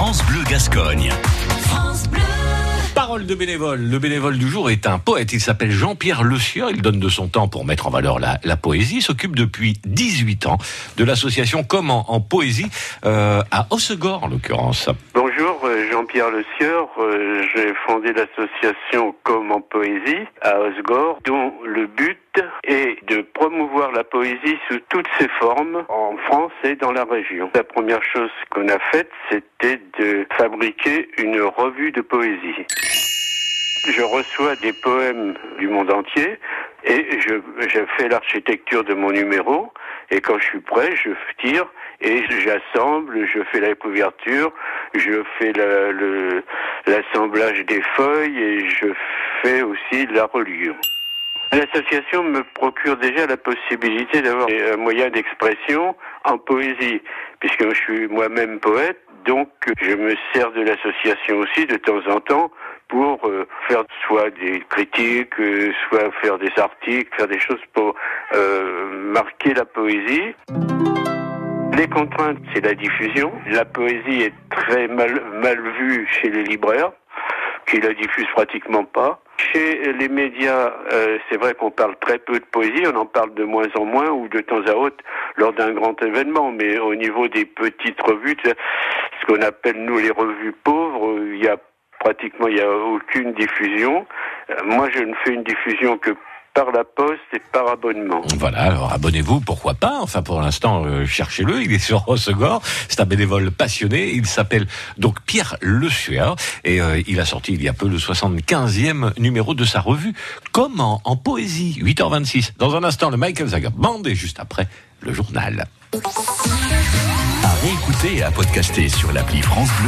France Bleu Gascogne. Parole de bénévole. Le bénévole du jour est un poète. Il s'appelle Jean-Pierre Le Sieur. Il donne de son temps pour mettre en valeur la, la poésie. S'occupe depuis 18 ans de l'association Comment en poésie euh, à Hossegor en l'occurrence. Bonjour, euh, Jean-Pierre Le Sieur. Euh, J'ai fondé l'association Comme en Poésie à Osgore, dont le but poésie sous toutes ses formes en France et dans la région. La première chose qu'on a faite, c'était de fabriquer une revue de poésie. Je reçois des poèmes du monde entier et je, fais l'architecture de mon numéro. Et quand je suis prêt, je tire et j'assemble, je fais la couverture, je fais l'assemblage des feuilles et je fais aussi la reliure. L'association me procure déjà la possibilité d'avoir un moyen d'expression en poésie, puisque je suis moi-même poète, donc je me sers de l'association aussi de temps en temps pour euh, faire soit des critiques, euh, soit faire des articles, faire des choses pour euh, marquer la poésie. Les contraintes, c'est la diffusion. La poésie est très mal, mal vue chez les libraires, qui la diffusent pratiquement pas. Chez les médias, euh, c'est vrai qu'on parle très peu de poésie, on en parle de moins en moins ou de temps à autre lors d'un grand événement, mais au niveau des petites revues, ce qu'on appelle nous les revues pauvres, il y a pratiquement il y a aucune diffusion. Euh, moi, je ne fais une diffusion que par la poste et par abonnement. Voilà, alors abonnez-vous, pourquoi pas. Enfin, pour l'instant, euh, cherchez-le. Il est sur Hossegor. C'est un bénévole passionné. Il s'appelle donc Pierre Le Sueur. Et euh, il a sorti il y a peu le 75e numéro de sa revue Comment en poésie. 8h26. Dans un instant, le Michael Zager Band et juste après, le journal. À réécouter et à podcaster sur l'appli France Bleu.